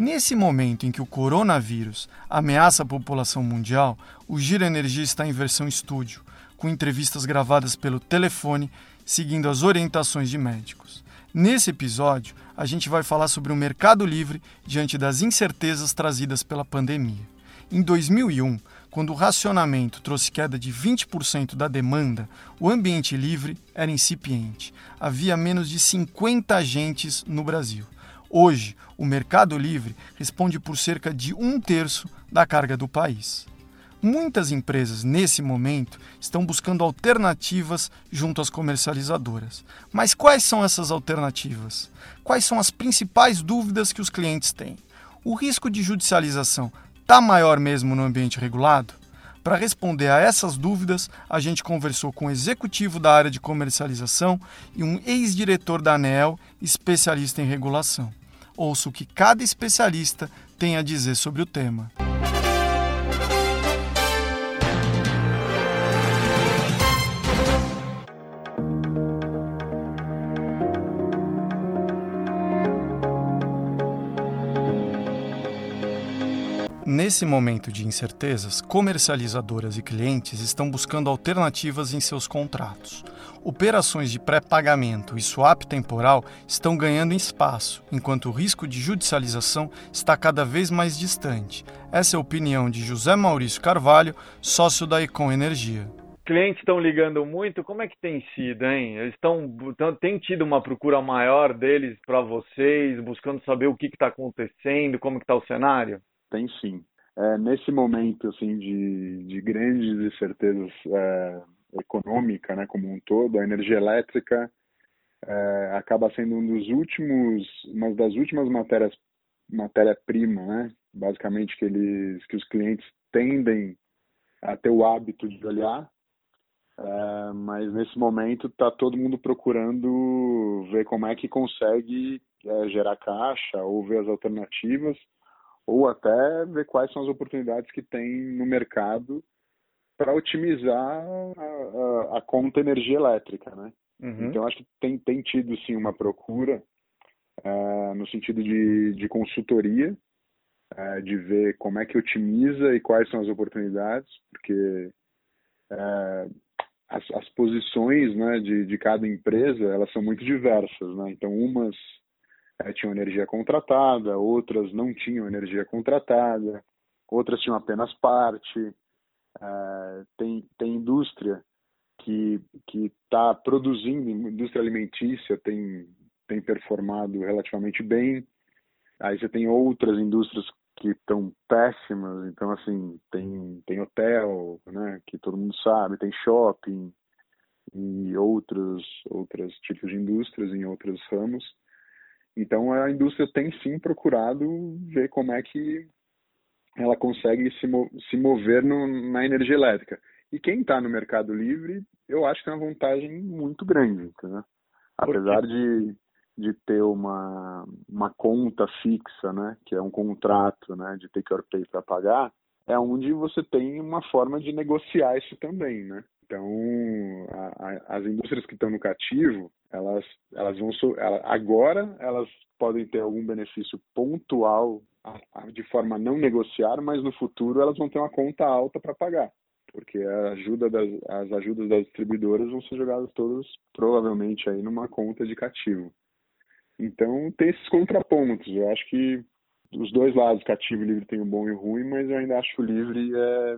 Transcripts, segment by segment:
Nesse momento em que o coronavírus ameaça a população mundial, o Giro Energia está em versão estúdio, com entrevistas gravadas pelo telefone, seguindo as orientações de médicos. Nesse episódio, a gente vai falar sobre o mercado livre diante das incertezas trazidas pela pandemia. Em 2001, quando o racionamento trouxe queda de 20% da demanda, o ambiente livre era incipiente. Havia menos de 50 agentes no Brasil. Hoje, o mercado livre responde por cerca de um terço da carga do país. Muitas empresas, nesse momento, estão buscando alternativas junto às comercializadoras. Mas quais são essas alternativas? Quais são as principais dúvidas que os clientes têm? O risco de judicialização está maior mesmo no ambiente regulado? Para responder a essas dúvidas, a gente conversou com um executivo da área de comercialização e um ex-diretor da ANEL, especialista em regulação. Ouça o que cada especialista tem a dizer sobre o tema. Nesse momento de incertezas, comercializadoras e clientes estão buscando alternativas em seus contratos. Operações de pré-pagamento e swap temporal estão ganhando espaço, enquanto o risco de judicialização está cada vez mais distante. Essa é a opinião de José Maurício Carvalho, sócio da Econ Energia. Clientes estão ligando muito, como é que tem sido, hein? Eles estão têm tido uma procura maior deles para vocês, buscando saber o que está acontecendo, como está o cenário? Tem sim. É, nesse momento assim de, de grandes incertezas é, econômica, né, como um todo, a energia elétrica é, acaba sendo um dos últimos, uma das últimas matérias matéria-prima, né, basicamente que eles, que os clientes tendem a ter o hábito de olhar, é, mas nesse momento está todo mundo procurando ver como é que consegue é, gerar caixa ou ver as alternativas ou até ver quais são as oportunidades que tem no mercado para otimizar a, a, a, conta energia elétrica, né? Uhum. Então acho que tem, tem tido sim uma procura uh, no sentido de, de consultoria, uh, de ver como é que otimiza e quais são as oportunidades, porque uh, as, as posições né, de, de cada empresa elas são muito diversas, né? Então umas tinham energia contratada, outras não tinham energia contratada, outras tinham apenas parte. É, tem, tem indústria que está produzindo, indústria alimentícia tem, tem performado relativamente bem. Aí você tem outras indústrias que estão péssimas, então assim, tem, tem hotel, né, que todo mundo sabe, tem shopping e outros, outros tipos de indústrias em outros ramos. Então a indústria tem sim procurado ver como é que ela consegue se, se mover no, na energia elétrica. E quem está no mercado livre, eu acho que tem uma vantagem muito grande, entendeu? Apesar de, de ter uma, uma conta fixa, né, que é um contrato né, de take or pay para pagar, é onde você tem uma forma de negociar isso também, né? Então, a, a, as indústrias que estão no cativo, elas, elas vão ela, agora elas podem ter algum benefício pontual de forma a não negociar, mas no futuro elas vão ter uma conta alta para pagar, porque a ajuda das, as ajudas das distribuidoras vão ser jogadas todas provavelmente aí numa conta de cativo. Então tem esses contrapontos. Eu acho que os dois lados, cativo e livre, tem o bom e o ruim, mas eu ainda acho o livre é,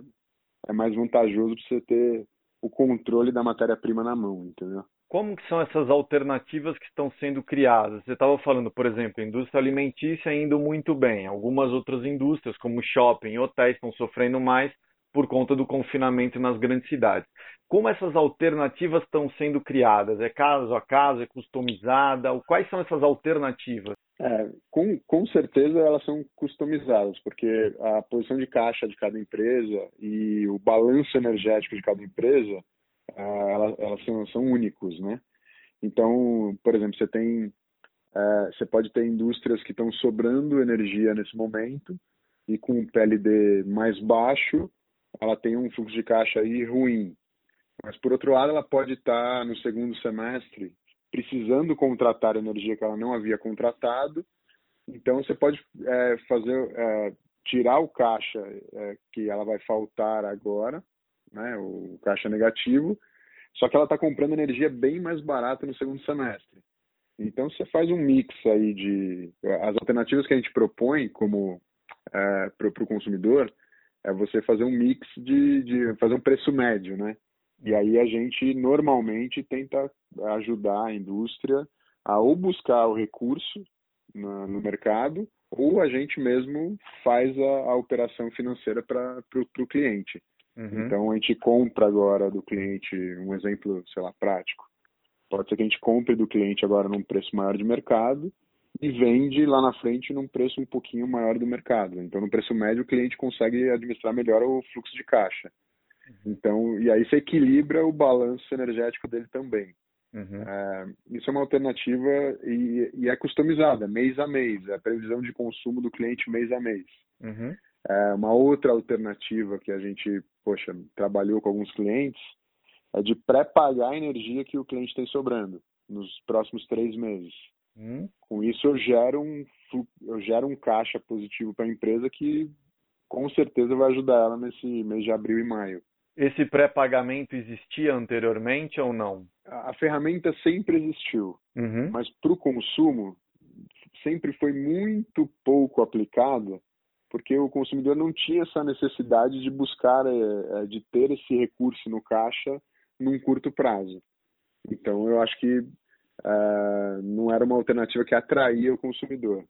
é mais vantajoso para você ter o controle da matéria-prima na mão, entendeu? Como que são essas alternativas que estão sendo criadas? Você estava falando, por exemplo, indústria alimentícia indo muito bem. Algumas outras indústrias, como shopping e hotéis, estão sofrendo mais por conta do confinamento nas grandes cidades. Como essas alternativas estão sendo criadas? É caso a caso? É customizada? Quais são essas alternativas? É, com, com certeza elas são customizadas, porque a posição de caixa de cada empresa e o balanço energético de cada empresa, uh, elas, elas são, são, únicos, né? Então, por exemplo, você tem, uh, você pode ter indústrias que estão sobrando energia nesse momento e com um PLD mais baixo, ela tem um fluxo de caixa aí ruim. Mas por outro lado, ela pode estar no segundo semestre precisando contratar energia que ela não havia contratado. Então você pode é, fazer é, tirar o caixa é, que ela vai faltar agora, né, o caixa negativo, só que ela está comprando energia bem mais barata no segundo semestre. Então você faz um mix aí de as alternativas que a gente propõe como é, para o consumidor é você fazer um mix de, de fazer um preço médio, né? E aí a gente normalmente tenta ajudar a indústria a ou buscar o recurso na, no mercado ou a gente mesmo faz a, a operação financeira para o cliente. Uhum. Então a gente compra agora do cliente, um exemplo, sei lá, prático. Pode ser que a gente compre do cliente agora num preço maior de mercado e vende lá na frente num preço um pouquinho maior do mercado. Então no preço médio o cliente consegue administrar melhor o fluxo de caixa. Então, e aí você equilibra o balanço energético dele também. Uhum. É, isso é uma alternativa e, e, é customizada, mês a mês, é a previsão de consumo do cliente mês a mês. Uhum. É, uma outra alternativa que a gente, poxa, trabalhou com alguns clientes é de pré-pagar a energia que o cliente tem sobrando nos próximos três meses. Uhum. Com isso, eu gero um, eu gero um caixa positivo para a empresa que com certeza vai ajudar ela nesse mês de abril e maio. Esse pré-pagamento existia anteriormente ou não? A, ferramenta sempre existiu, uhum. mas para o consumo sempre foi muito pouco aplicada, porque o consumidor não tinha essa necessidade de buscar, é, de ter esse recurso no caixa num curto prazo. Então eu acho que uh, não era uma alternativa que atraía o consumidor.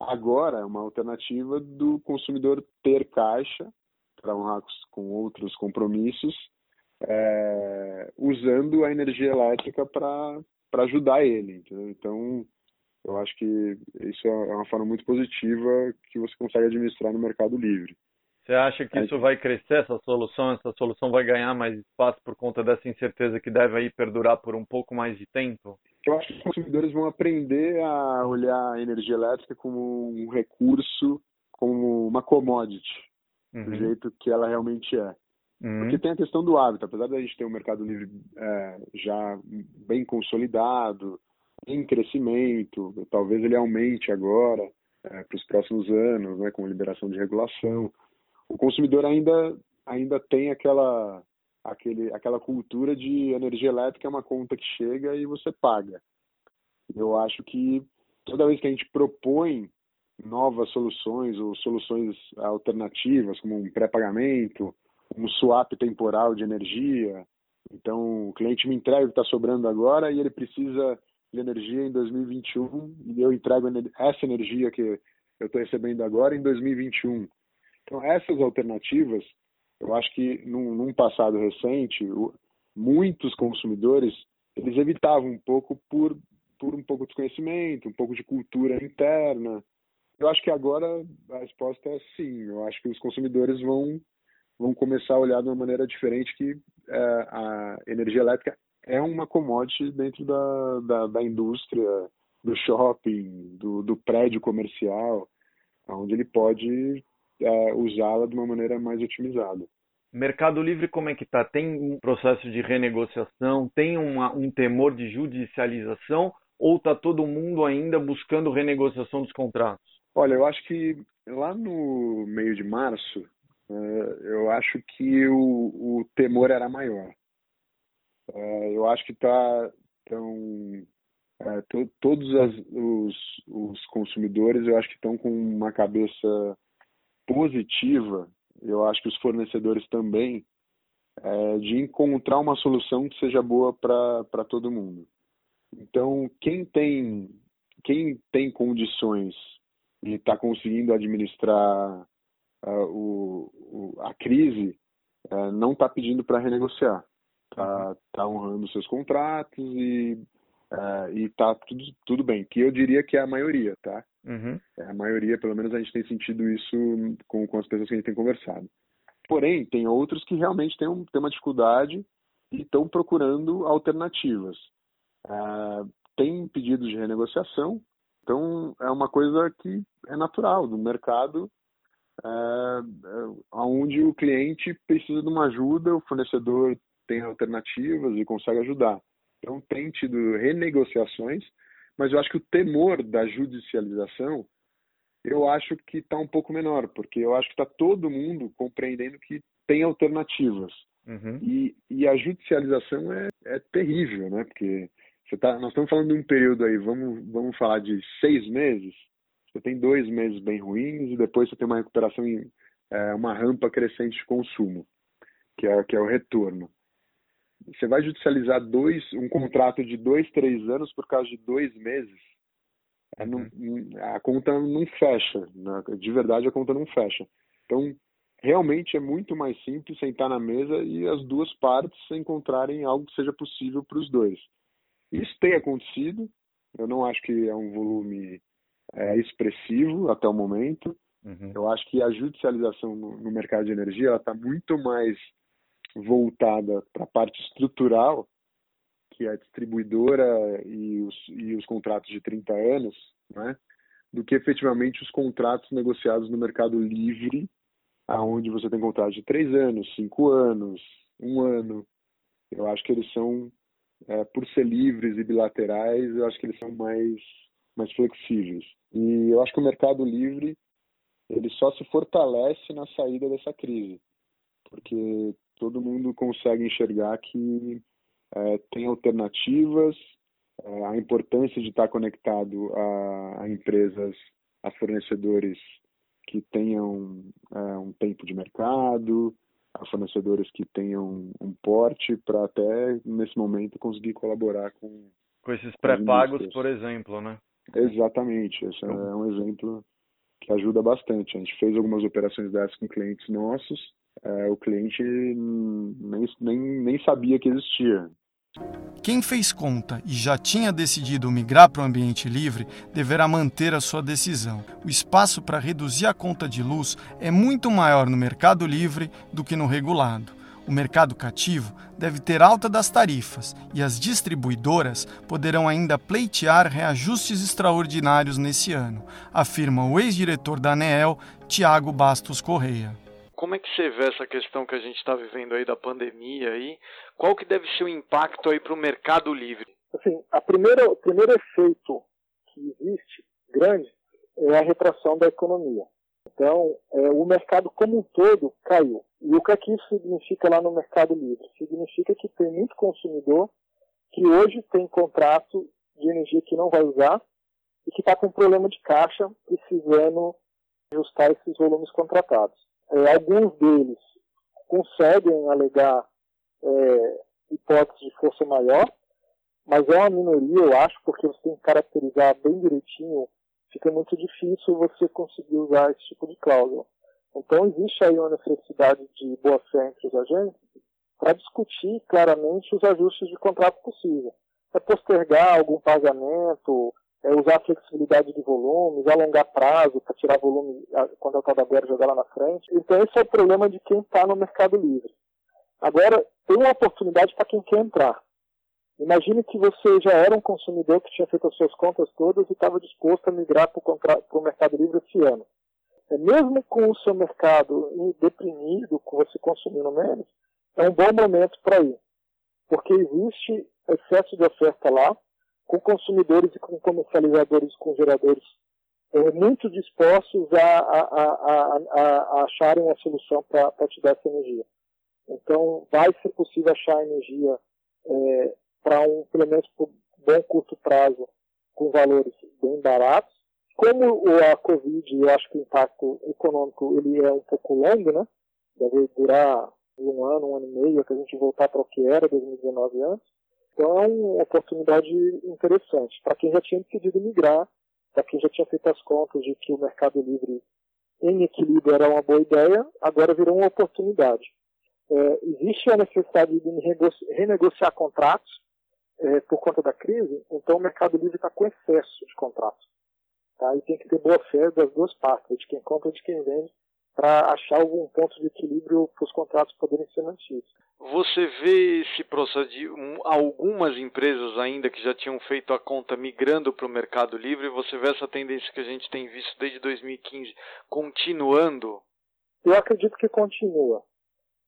Agora é uma alternativa do consumidor ter caixa para honrar com outros compromissos, é, usando a energia elétrica para ajudar ele. Entendeu? Então, eu acho que isso é uma forma muito positiva que você consegue administrar no mercado livre. Você acha que isso vai crescer, essa solução? Essa solução vai ganhar mais espaço por conta dessa incerteza que deve aí perdurar por um pouco mais de tempo? Eu acho que os consumidores vão aprender a olhar a energia elétrica como um recurso, como uma commodity uhum. do jeito que ela realmente é. Uhum. Porque tem a questão do hábito, apesar da gente ter um mercado livre é, já bem consolidado, em crescimento, talvez ele aumente agora é, para os próximos anos, né, com liberação de regulação. O consumidor ainda ainda tem aquela aquele, aquela cultura de energia elétrica é uma conta que chega e você paga. Eu acho que toda vez que a gente propõe novas soluções ou soluções alternativas, como um pré-pagamento, um swap temporal de energia. Então, o cliente me entrega o que está sobrando agora e ele precisa de energia em 2021 e eu entrego essa energia que eu estou recebendo agora em 2021. Então, essas alternativas, eu acho que num, num passado recente, muitos consumidores eles evitavam um pouco por, por um pouco de desconhecimento, um pouco de cultura interna, eu acho que agora a resposta é sim. Eu acho que os consumidores vão, vão começar a olhar de uma maneira diferente que é, a energia elétrica é uma commodity dentro da, da, da indústria, do shopping, do, do, prédio comercial, onde ele pode é, usá-la de uma maneira mais otimizada. Mercado Livre como é que está? Tem um processo de renegociação? Tem uma, um temor de judicialização? Ou está todo mundo ainda buscando renegociação dos contratos? Olha, eu acho que lá no meio de março, uh, eu acho que o, o temor era maior. Uh, eu acho que está tão uh, to, todos as, os, os consumidores, eu acho que estão com uma cabeça positiva. Eu acho que os fornecedores também de encontrar uma solução que seja boa para todo mundo. Então, quem tem quem tem condições e está conseguindo administrar uh, o, o, a crise, uh, não está pedindo para renegociar. Está tá honrando seus contratos e Uh, e tá tudo, tudo bem, que eu diria que é a maioria, tá? Uhum. É a maioria, pelo menos a gente tem sentido isso com, com as pessoas que a gente tem conversado. Porém, tem outros que realmente têm, um, têm uma dificuldade e estão procurando alternativas. Uh, tem pedidos de renegociação, então é uma coisa que é natural do mercado, uh, onde o cliente precisa de uma ajuda, o fornecedor tem alternativas e consegue ajudar. Então, tem tido renegociações, mas eu acho que o temor da judicialização, eu acho que está um pouco menor, porque eu acho que está todo mundo compreendendo que tem alternativas. Uhum. E, e a judicialização é, é terrível, né? Porque você tá, nós estamos falando de um período aí, vamos, vamos falar de seis meses. Você tem dois meses bem ruins e depois você tem uma recuperação em é, uma rampa crescente de consumo, que é, que é o retorno. Você vai judicializar dois, um contrato de dois, três anos por causa de dois meses? É, não, uhum. a conta não fecha. Né? De verdade, a conta não fecha. Então, realmente é muito mais simples sentar na mesa e as duas partes encontrarem algo que seja possível para os dois. Isso tem acontecido. Eu não acho que é um volume é, expressivo até o momento. Uhum. Eu acho que a judicialização no, no mercado de energia está muito mais voltada para a parte estrutural, que é a distribuidora e os, e os contratos de 30 anos, né, do que efetivamente os contratos negociados no mercado livre, aonde você tem contratos de 3 anos, 5 anos, um ano. Eu acho que eles são, é, por ser livres e bilaterais, eu acho que eles são mais, mais flexíveis. E eu acho que o mercado livre ele só se fortalece na saída dessa crise, porque todo mundo consegue enxergar que é, tem alternativas, é, a importância de estar conectado a, a, empresas, a fornecedores que tenham é, um tempo de mercado, a fornecedores que tenham um porte para até nesse momento conseguir colaborar com com esses pré-pagos, por exemplo, né? Exatamente, esse é um exemplo que ajuda bastante. A gente fez algumas operações dessas com clientes nossos é, o cliente nem, nem, nem sabia que existia. Quem fez conta e já tinha decidido migrar para o ambiente livre deverá manter a sua decisão. O espaço para reduzir a conta de luz é muito maior no mercado livre do que no regulado. O mercado cativo deve ter alta das tarifas e as distribuidoras poderão ainda pleitear reajustes extraordinários nesse ano, afirma o ex-diretor da ANEEL, Tiago Bastos Correia como é que você vê essa questão que a gente está vivendo aí da pandemia aí? Qual que deve ser o impacto aí para o mercado livre? Assim, a primeira, o primeiro efeito que existe grande é a retração da economia. Então, é, o mercado como um todo caiu. E o que, é que isso significa lá no mercado livre? Significa que tem muito consumidor que hoje tem contrato de energia que não vai usar e que está com problema de caixa, precisando ajustar esses volumes contratados. É, alguns deles conseguem alegar é, hipótese de força maior, mas é uma minoria, eu acho, porque você tem que caracterizar bem direitinho, fica muito difícil você conseguir usar esse tipo de cláusula. Então existe aí uma necessidade de boa fé entre os agentes para discutir claramente os ajustes de contrato possível. É postergar algum pagamento, é usar a flexibilidade de volumes, alongar prazo para tirar volume quando eu agora jogar lá na frente. Então esse é o problema de quem está no mercado livre. Agora, tem uma oportunidade para quem quer entrar. Imagine que você já era um consumidor que tinha feito as suas contas todas e estava disposto a migrar para o mercado livre esse ano. É, mesmo com o seu mercado deprimido, com você consumindo menos, é um bom momento para ir. Porque existe excesso de oferta lá, com consumidores e com comercializadores, com geradores é, muito dispostos a, a, a, a, acharem uma solução para te dar essa energia. Então, vai ser possível achar energia é, para um, pelo menos por bom curto prazo, com valores bem baratos. Como a Covid, eu acho que o impacto econômico ele é um pouco longo, né? Deve durar um ano, um ano e meio, até a gente voltar para o que era 2019 antes. Então é uma oportunidade interessante para quem já tinha decidido migrar, para quem já tinha feito as contas de que o mercado livre em equilíbrio era uma boa ideia, agora virou uma oportunidade. É, existe a necessidade de renegociar contratos. é, por conta da crise, então o Mercado Livre está com excesso de contratos. Tá? E tem que ter boa fé das duas partes, de quem compra e de quem vende, para achar algum ponto de equilíbrio para os contratos poderem ser mantidos. Você vê esse processo de um, algumas empresas ainda que já tinham feito a conta migrando para o Mercado Livre, você vê essa tendência que a gente tem visto desde 2015 continuando? Eu acredito que continua.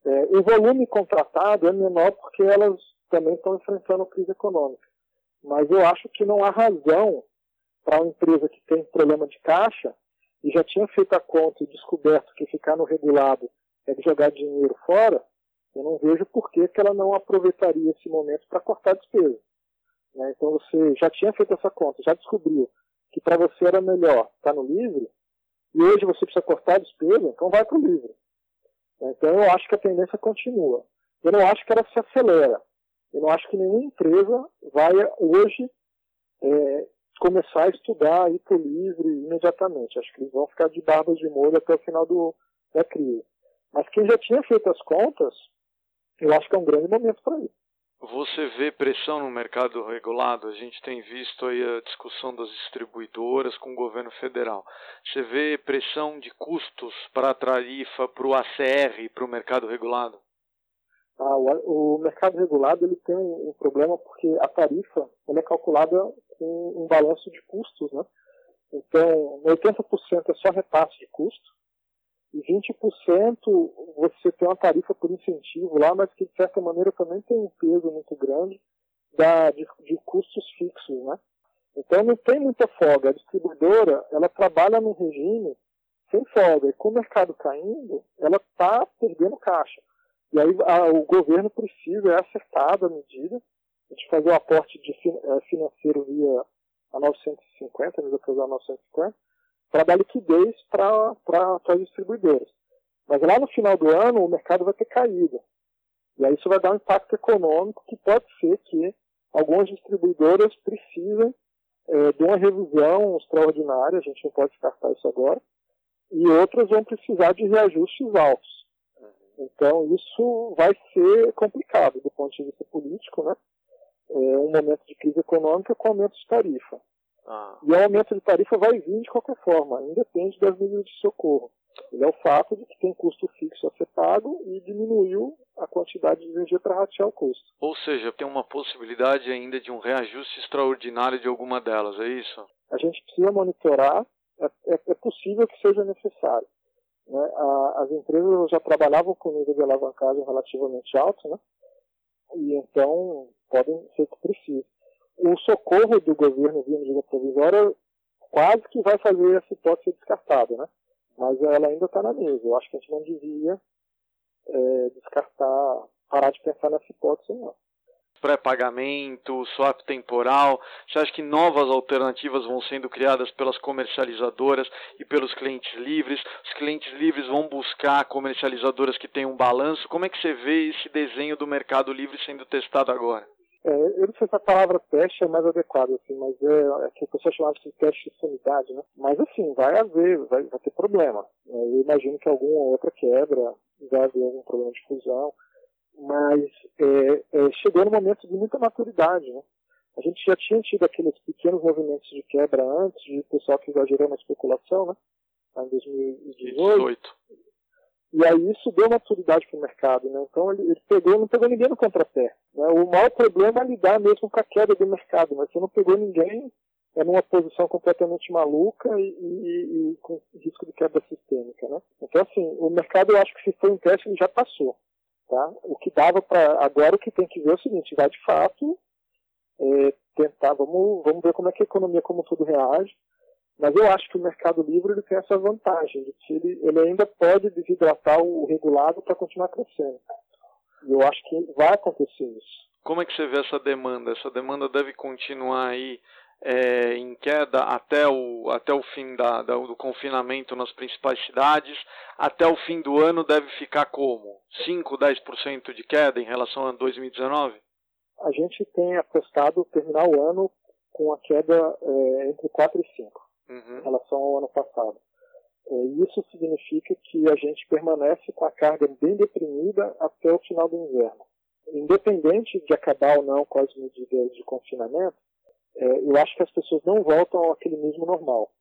É, o volume contratado é menor porque elas também estão enfrentando crise econômica. Mas eu acho que não há razão para uma empresa que tem problema de caixa e já tinha feito a conta e descoberto que ficar no regulado é jogar dinheiro fora, eu não vejo por que, que ela não aproveitaria esse momento para cortar despesa. Né? Então você já tinha feito essa conta, já descobriu que para você era melhor estar tá no livre, e hoje você precisa cortar a despesa, então vai para o livre. Então eu acho que a tendência continua. Eu não acho que ela se acelera. Eu não acho que nenhuma empresa vai hoje é, começar a estudar, para o livre imediatamente. Acho que eles vão ficar de barbas de molho até o final do, da crise. Mas quem já tinha feito as contas, eu acho que é um grande momento para ir. Você vê pressão no mercado regulado? A gente tem visto aí a discussão das distribuidoras com o governo federal. Você vê pressão de custos para a tarifa, para o ACR, para o mercado regulado? Ah, o, o, mercado regulado ele tem um, um, problema porque a tarifa é calculada com um balanço de custos, né? Então, 80% é só repasse de custo e 20% você tem uma tarifa por incentivo lá, mas que de certa maneira também tem um peso muito grande da, de, de custos fixos, né? Então não tem muita folga. A distribuidora, ela trabalha num regime sem folga. E com o mercado caindo, ela está perdendo caixa. E aí a, o governo precisa, é acertada a medida, de fazer o aporte de, é, financeiro via a 950, né, depois a 950, para dar liquidez para as distribuidoras. Mas lá no final do ano o mercado vai ter caído. E aí isso vai dar um impacto econômico que pode ser que algumas distribuidoras precisem é, de uma revisão extraordinária, a gente não pode descartar isso agora, e outras vão precisar de reajustes altos. Então, isso vai ser complicado do ponto de vista político, né? É um momento de crise econômica com aumento de tarifa. Ah. E o aumento de tarifa vai vir de qualquer forma, independe das medidas de socorro. Ele é o fato de que tem custo fixo a ser pago e diminuiu a quantidade de energia para ratear o custo. Ou seja, tem uma possibilidade ainda de um reajuste extraordinário de alguma delas, é isso? A gente precisa monitorar, é, é, é possível que seja necessário. Né? A, as empresas já trabalhavam com nível de alavancagem relativamente alto, né? e então podem ser que precise. O socorro do governo via medida provisória quase que vai fazer essa hipótese ser descartada, né? mas ela ainda está na mesa. Eu acho que a gente não devia é, descartar, parar de pensar nessa hipótese, não pré-pagamento, swap temporal? Você acha que novas alternativas vão sendo criadas pelas comercializadoras e pelos clientes livres? Os clientes livres vão buscar comercializadoras que tenham um balanço? Como é que você vê esse desenho do mercado livre sendo testado agora? É, eu não sei se a palavra teste é mais adequada, assim, mas é, é que o pessoal chamava de teste de sanidade, né? Mas assim, vai haver, vai, vai ter problema. É, eu imagino que alguma outra quebra, vai haver algum problema de fusão mas é, é, chegou no momento de muita maturidade. Né? A gente já tinha tido aqueles pequenos movimentos de quebra antes, de pessoal que exagerou na especulação, né? em 2018. E aí isso deu maturidade para o mercado, né? Então ele, ele, pegou, não pegou ninguém no contrapé. Né? O maior problema é lidar mesmo com a queda do mercado, mas você não pegou ninguém é numa posição completamente maluca e, e, e, com risco de quebra sistêmica, né? Então assim, o mercado eu acho que se foi um teste ele já passou. Tá? O que dava para. Agora o que tem que ver é o seguinte: vai de fato é, tentar, vamos, vamos ver como é que a economia como tudo reage. Mas eu acho que o Mercado Livre ele tem essa vantagem, de que ele, ele ainda pode desidratar o regulado para continuar crescendo. E eu acho que vai acontecer isso. Como é que você vê essa demanda? Essa demanda deve continuar aí é, em queda até o, até o fim da, da, do confinamento nas principais cidades. Até o fim do ano deve ficar como? 5, 10% de queda em relação a 2019? A gente tem apostado terminar o ano com a queda é, entre 4 e 5 uhum. em relação ao ano passado. É, isso significa que a gente permanece com a carga bem deprimida até o final do inverno. independente de acabar ou não com as medidas de confinamento, é, eu acho que as pessoas não voltam àquele mesmo normal.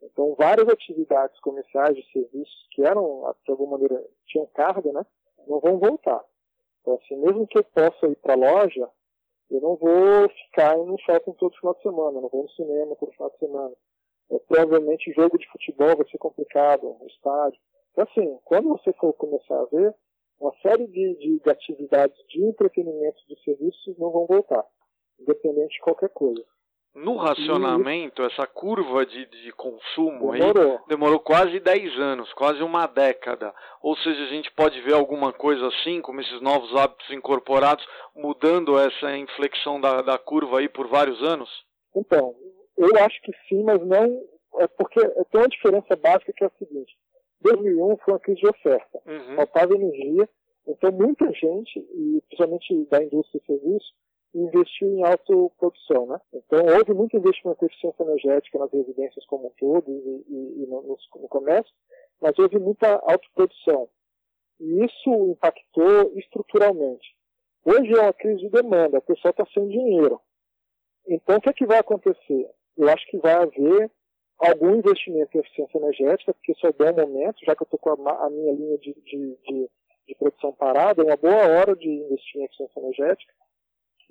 Então, várias atividades comerciais de serviços que eram, de alguma maneira, tinham carga, né, não vão voltar. Então, assim, mesmo que eu possa ir para a loja, eu não vou ficar no shopping todo final de semana, não vou no cinema todo final de semana. É, provavelmente jogo de futebol vai ser complicado, no estádio. Então, assim, quando você for começar a ver, uma série de, de, atividades de entretenimento de serviços não vão voltar, independente de qualquer coisa. No racionamento, e... essa curva de, de consumo demorou. aí demorou quase 10 anos, quase uma década. Ou seja, a gente pode ver alguma coisa assim, como esses novos hábitos incorporados, mudando essa inflexão da, da curva aí por vários anos? Então, eu acho que sim, mas não. É porque tem uma diferença básica que é a seguinte: 2001 foi uma crise de oferta. Uhum. Faltava energia, então muita gente, e principalmente da indústria de serviço, investiu em autoprodução. Né? Então houve muito investimento em eficiência energética nas residências como um todo e, e, e no, no, comércio, mas houve muita autoprodução. E isso impactou estruturalmente. Hoje é uma crise de demanda, o pessoal está sem dinheiro. Então o que, é que vai acontecer? Eu acho que vai haver algum investimento em eficiência energética, porque isso é bom momento, já que eu estou com a, a, minha linha de, de, de, de, produção parada, é uma boa hora de investir em eficiência energética,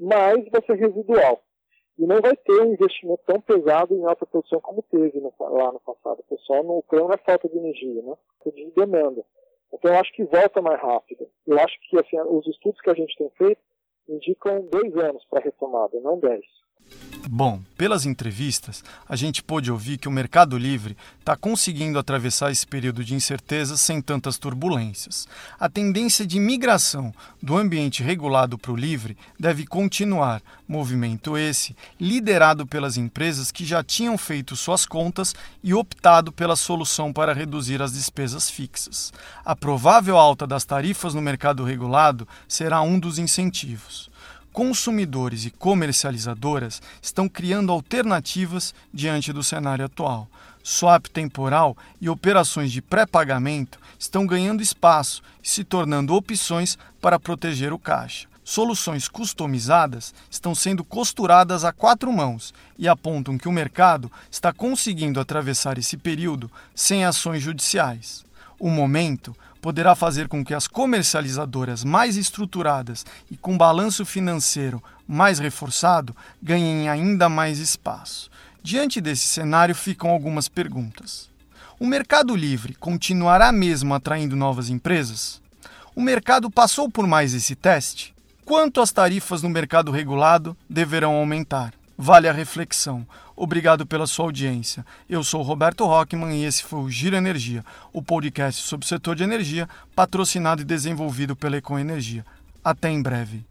mas vai ser residual. E não vai ter um investimento tão pesado em alta produção como teve no, lá no passado. O pessoal não é falta de energia, né? É de demanda. Então eu acho que volta mais rápido. Eu acho que assim, os estudos que a gente tem feito indicam dois anos para retomada, não dez. Bom, pelas entrevistas, a gente pôde ouvir que o Mercado Livre está conseguindo atravessar esse período de incerteza sem tantas turbulências. A tendência de migração do ambiente regulado para o livre deve continuar, movimento esse liderado pelas empresas que já tinham feito suas contas e optado pela solução para reduzir as despesas fixas. A provável alta das tarifas no mercado regulado será um dos incentivos consumidores e comercializadoras estão criando alternativas diante do cenário atual. Swap temporal e operações de pré-pagamento estão ganhando espaço e se tornando opções para proteger o caixa. Soluções customizadas estão sendo costuradas a quatro mãos e apontam que o mercado está conseguindo atravessar esse período sem ações judiciais. O momento poderá fazer com que as comercializadoras mais estruturadas e com balanço financeiro mais reforçado ganhem ainda mais espaço. Diante desse cenário ficam algumas perguntas. O Mercado Livre continuará mesmo atraindo novas empresas? O mercado passou por mais esse teste? Quanto as tarifas no mercado regulado deverão aumentar? Vale a reflexão. Obrigado pela sua audiência. Eu sou Roberto Rockman e esse foi o Giro Energia, o podcast sobre o setor de energia, patrocinado e desenvolvido pela Econ Energia. Até em breve.